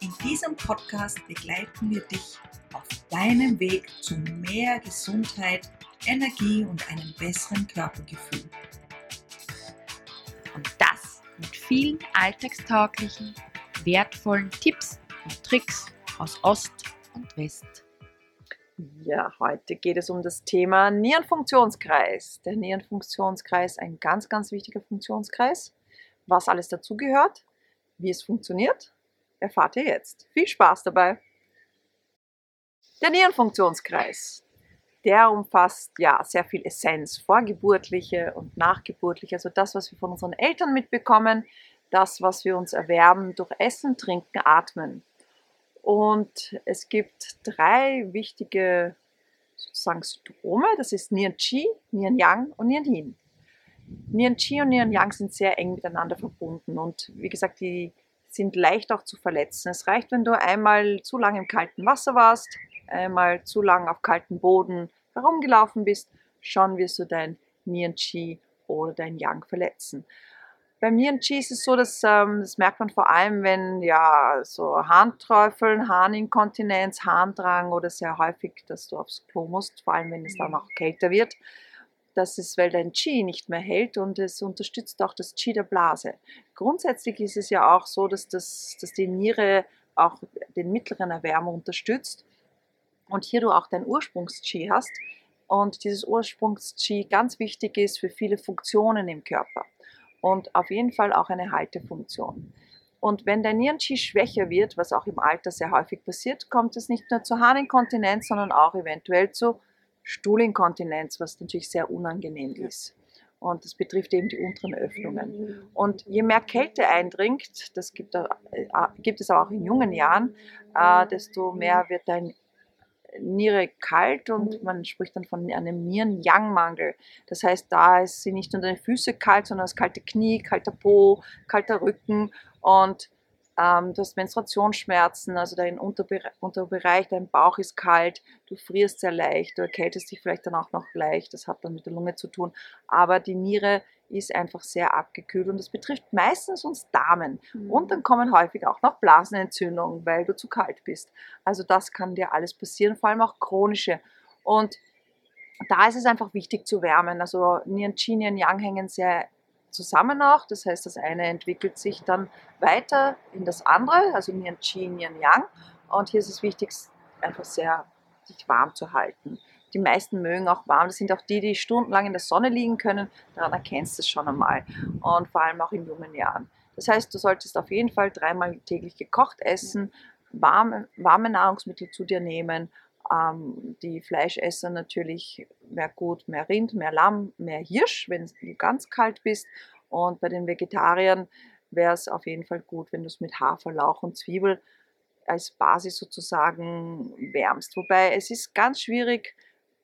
In diesem Podcast begleiten wir dich auf deinem Weg zu mehr Gesundheit, Energie und einem besseren Körpergefühl. Und das mit vielen alltagstauglichen, wertvollen Tipps und Tricks aus Ost und West. Ja, heute geht es um das Thema Nierenfunktionskreis. Der Nierenfunktionskreis, ein ganz, ganz wichtiger Funktionskreis. Was alles dazugehört, wie es funktioniert erfahrt ihr jetzt. Viel Spaß dabei! Der Nierenfunktionskreis, der umfasst ja sehr viel Essenz, vorgeburtliche und nachgeburtliche, also das, was wir von unseren Eltern mitbekommen, das, was wir uns erwerben durch Essen, Trinken, Atmen. Und es gibt drei wichtige sozusagen Syndrome, das ist Nieren Qi, Nieren Yang und Nieren Yin. Nieren Qi und Nieren Yang sind sehr eng miteinander verbunden und wie gesagt, die sind leicht auch zu verletzen. Es reicht, wenn du einmal zu lange im kalten Wasser warst, einmal zu lange auf kaltem Boden herumgelaufen bist, schon wirst du dein Nieren-Chi oder dein Yang verletzen. Beim Nieren-Chi ist es so, dass ähm, das merkt man vor allem, wenn ja so Harnträufeln, Harninkontinenz, Harndrang oder sehr häufig, dass du aufs Klo musst, vor allem wenn es dann auch kälter wird das ist, weil dein Qi nicht mehr hält und es unterstützt auch das Qi der Blase. Grundsätzlich ist es ja auch so, dass, das, dass die Niere auch den mittleren Erwärmer unterstützt und hier du auch dein Ursprungs-Qi hast und dieses Ursprungs-Qi ganz wichtig ist für viele Funktionen im Körper und auf jeden Fall auch eine Haltefunktion. Und wenn dein Nieren-Qi schwächer wird, was auch im Alter sehr häufig passiert, kommt es nicht nur zur Harninkontinenz, sondern auch eventuell zu Stuhlinkontinenz, was natürlich sehr unangenehm ist. Und das betrifft eben die unteren Öffnungen. Und je mehr Kälte eindringt, das gibt, äh, gibt es auch in jungen Jahren, äh, desto mehr wird dein Niere kalt und man spricht dann von einem Nieren-Yang-Mangel. Das heißt, da sind nicht nur deine Füße kalt, sondern das kalte Knie, kalter Po, kalter Rücken und ähm, du hast Menstruationsschmerzen, also dein Unterbereich, Unterbereich, dein Bauch ist kalt, du frierst sehr leicht, du erkältest dich vielleicht dann auch noch leicht, das hat dann mit der Lunge zu tun, aber die Niere ist einfach sehr abgekühlt und das betrifft meistens uns Damen. Mhm. Und dann kommen häufig auch noch Blasenentzündungen, weil du zu kalt bist. Also das kann dir alles passieren, vor allem auch chronische. Und da ist es einfach wichtig zu wärmen. Also Nieren Qi, Nieren Yang hängen sehr zusammen auch. Das heißt, das eine entwickelt sich dann weiter in das andere, also Nian Qi, Nian Yang. Und hier ist es wichtig, einfach sehr sich warm zu halten. Die meisten mögen auch warm. Das sind auch die, die stundenlang in der Sonne liegen können. Daran erkennst du es schon einmal. Und vor allem auch in jungen Jahren. Das heißt, du solltest auf jeden Fall dreimal täglich gekocht essen, warme, warme Nahrungsmittel zu dir nehmen. Ähm, die Fleischesser natürlich mehr gut, mehr Rind, mehr Lamm, mehr Hirsch, wenn du ganz kalt bist. Und bei den Vegetariern wäre es auf jeden Fall gut, wenn du es mit Hafer, Lauch und Zwiebel als Basis sozusagen wärmst. Wobei es ist ganz schwierig,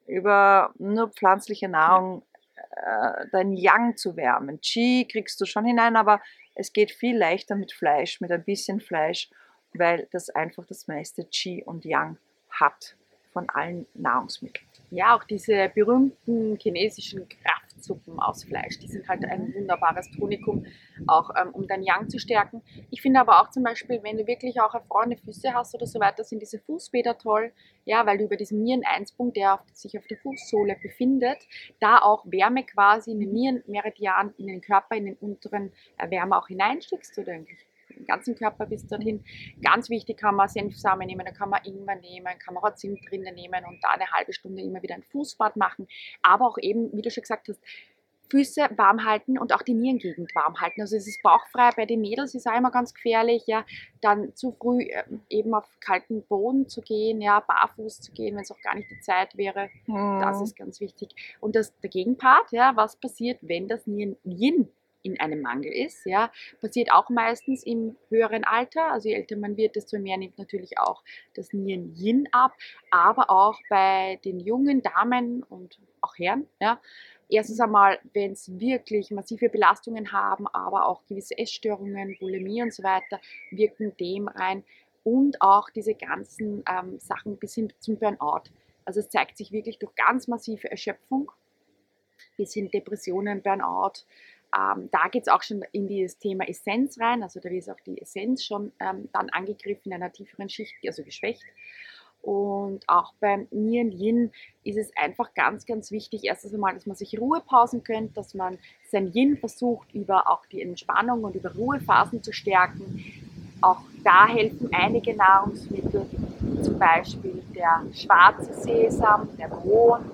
über nur pflanzliche Nahrung äh, dein Yang zu wärmen. Qi kriegst du schon hinein, aber es geht viel leichter mit Fleisch, mit ein bisschen Fleisch, weil das einfach das meiste Qi und Yang hat von allen Nahrungsmitteln. Ja, auch diese berühmten chinesischen Kraftsuppen aus Fleisch, die sind halt ein wunderbares Tonikum, auch ähm, um dein Yang zu stärken. Ich finde aber auch zum Beispiel, wenn du wirklich auch erfrorene Füße hast oder so weiter, sind diese Fußbäder toll, ja, weil du über diesen Niereneinspunkt, der auf, sich auf der Fußsohle befindet, da auch Wärme quasi in den Nierenmeridian, in den Körper, in den unteren Wärme auch hineinstickst oder irgendwie den ganzen Körper bis dorthin. Ganz wichtig kann man Senfsamen nehmen, da kann man Ingwer nehmen, kann man Zimt drinnen nehmen und da eine halbe Stunde immer wieder ein Fußbad machen. Aber auch eben, wie du schon gesagt hast, Füße warm halten und auch die Nierengegend warm halten. Also es ist bauchfrei bei den Mädels ist auch immer ganz gefährlich, ja, dann zu früh ähm, eben auf kalten Boden zu gehen, ja, barfuß zu gehen, wenn es auch gar nicht die Zeit wäre. Mhm. Das ist ganz wichtig. Und das, der Gegenpart, ja, was passiert, wenn das Nieren Yin in einem Mangel ist. Ja. Passiert auch meistens im höheren Alter, also je älter man wird, desto mehr nimmt natürlich auch das Nieren-Yin ab, aber auch bei den jungen Damen und auch Herren. Ja. Erstens einmal, wenn es wirklich massive Belastungen haben, aber auch gewisse Essstörungen, Bulimie und so weiter, wirken dem rein und auch diese ganzen ähm, Sachen bis hin zum Burnout. Also es zeigt sich wirklich durch ganz massive Erschöpfung bis hin Depressionen, Burnout. Ähm, da geht es auch schon in das Thema Essenz rein, also da ist auch die Essenz schon ähm, dann angegriffen in einer tieferen Schicht, also geschwächt. Und auch beim Nieren Yin ist es einfach ganz, ganz wichtig, erstens einmal, dass man sich Ruhepausen gönnt, dass man sein Yin versucht, über auch die Entspannung und über Ruhephasen zu stärken. Auch da helfen einige Nahrungsmittel, zum Beispiel der schwarze Sesam, der Mohn,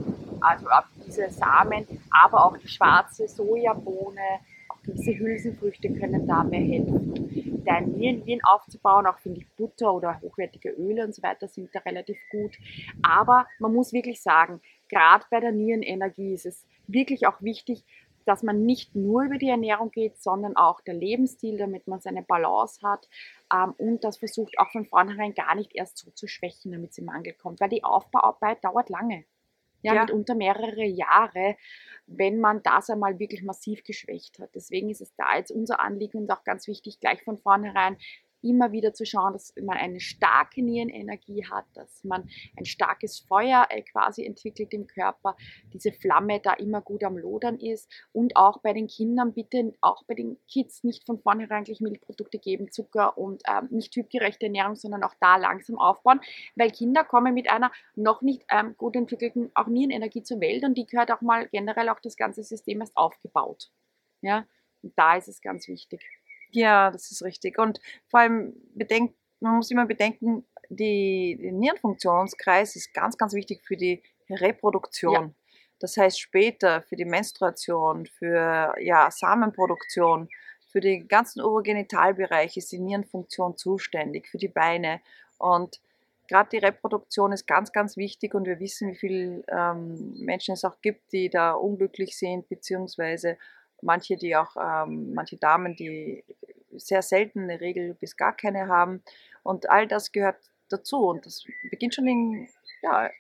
also diese Samen, aber auch die schwarze Sojabohne, auch gewisse Hülsenfrüchte können dabei helfen. Dein Nieren aufzubauen, auch finde ich Butter oder hochwertige Öle und so weiter sind da relativ gut. Aber man muss wirklich sagen, gerade bei der Nierenenergie ist es wirklich auch wichtig, dass man nicht nur über die Ernährung geht, sondern auch der Lebensstil, damit man seine Balance hat ähm, und das versucht auch von vornherein gar nicht erst so zu schwächen, damit es im Mangel kommt, weil die Aufbauarbeit dauert lange ja, ja. mitunter mehrere Jahre, wenn man das einmal wirklich massiv geschwächt hat. Deswegen ist es da jetzt unser Anliegen und auch ganz wichtig, gleich von vornherein immer wieder zu schauen, dass man eine starke Nierenenergie hat, dass man ein starkes Feuer äh, quasi entwickelt im Körper, diese Flamme da immer gut am Lodern ist und auch bei den Kindern bitte, auch bei den Kids nicht von vornherein gleich Milchprodukte geben, Zucker und ähm, nicht typgerechte Ernährung, sondern auch da langsam aufbauen, weil Kinder kommen mit einer noch nicht ähm, gut entwickelten auch Nierenenergie zur Welt und die gehört auch mal generell auch das ganze System erst aufgebaut. Ja, und da ist es ganz wichtig. Ja, das ist richtig. Und vor allem bedenkt, man muss immer bedenken, die, der Nierenfunktionskreis ist ganz, ganz wichtig für die Reproduktion. Ja. Das heißt später für die Menstruation, für ja, Samenproduktion, für die ganzen Urogenitalbereiche ist die Nierenfunktion zuständig, für die Beine. Und gerade die Reproduktion ist ganz, ganz wichtig und wir wissen, wie viele ähm, Menschen es auch gibt, die da unglücklich sind, beziehungsweise manche, die auch, ähm, manche Damen, die sehr selten eine Regel bis gar keine haben. Und all das gehört dazu. Und das beginnt schon in, ja,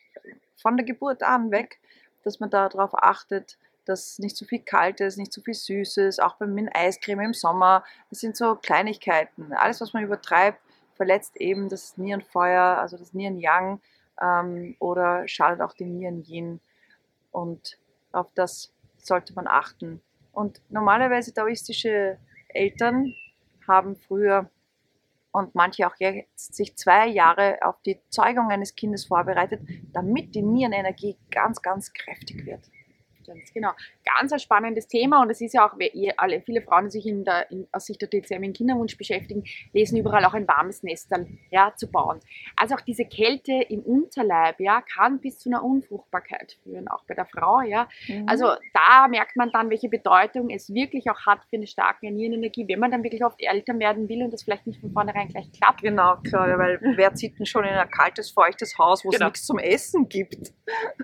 von der Geburt an weg, dass man darauf achtet, dass nicht zu viel Kaltes, nicht zu viel Süßes, auch beim Eiscreme im Sommer. Das sind so Kleinigkeiten. Alles, was man übertreibt, verletzt eben das Nierenfeuer, also das Nieren-Yang ähm, oder schadet auch den Nieren-Yin. Und auf das sollte man achten. Und normalerweise taoistische Eltern haben früher und manche auch jetzt sich zwei Jahre auf die Zeugung eines Kindes vorbereitet, damit die Nierenenergie ganz, ganz kräftig wird. Ganz genau. Ganz ein spannendes Thema und es ist ja auch, ihr alle, viele Frauen, die sich in der, in, aus Sicht der TCM in Kinderwunsch beschäftigen, lesen überall auch ein warmes Nest dann, ja, zu bauen. Also auch diese Kälte im Unterleib ja, kann bis zu einer Unfruchtbarkeit führen, auch bei der Frau. Ja. Mhm. Also da merkt man dann, welche Bedeutung es wirklich auch hat für eine starke Nierenenergie, wenn man dann wirklich oft älter werden will und das vielleicht nicht von vornherein gleich klappt. Genau, klar, weil wer zieht denn schon in ein kaltes, feuchtes Haus, wo genau. es nichts zum Essen gibt?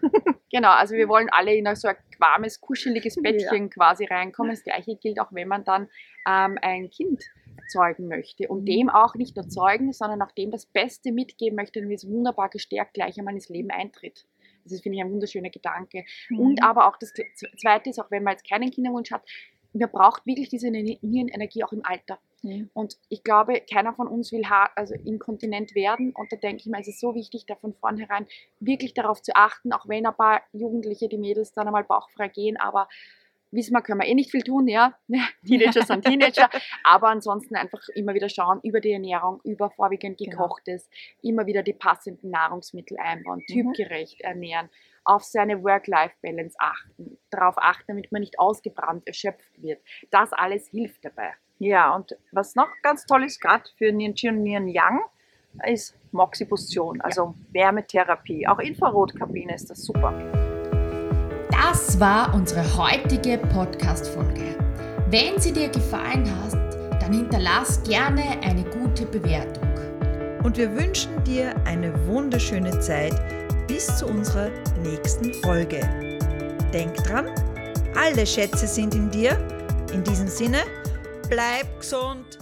Genau, also wir wollen alle in so ein warmes, kuscheliges Bettchen ja. quasi reinkommen. Das gleiche gilt auch, wenn man dann ähm, ein Kind zeugen möchte und mhm. dem auch nicht nur zeugen, sondern auch dem das Beste mitgeben möchte, damit es wunderbar gestärkt gleich einmal ins Leben eintritt. Das ist, finde ich, ein wunderschöner Gedanke. Mhm. Und aber auch das Zweite ist, auch wenn man jetzt keinen Kinderwunsch hat, man braucht wirklich diese Nierenenergie auch im Alter. Mhm. Und ich glaube, keiner von uns will hart, also inkontinent werden. Und da denke ich mir, es ist so wichtig, da von vornherein wirklich darauf zu achten, auch wenn ein paar Jugendliche, die Mädels dann einmal bauchfrei gehen, aber wissen wir, können wir eh nicht viel tun, ja. Teenager sind Teenager. aber ansonsten einfach immer wieder schauen über die Ernährung, über vorwiegend genau. gekochtes, genau. immer wieder die passenden Nahrungsmittel einbauen, mhm. typgerecht ernähren, auf seine Work-Life-Balance achten, darauf achten, damit man nicht ausgebrannt, erschöpft wird. Das alles hilft dabei. Ja, und was noch ganz toll ist, gerade für Nieren Qi und Nieren Yang, ist Moxibustion, also ja. Wärmetherapie. Auch Infrarotkabine ist das super. Das war unsere heutige Podcast-Folge. Wenn sie dir gefallen hat, dann hinterlass gerne eine gute Bewertung. Und wir wünschen dir eine wunderschöne Zeit bis zu unserer nächsten Folge. Denk dran, alle Schätze sind in dir In diesem Sinne, bleib gesund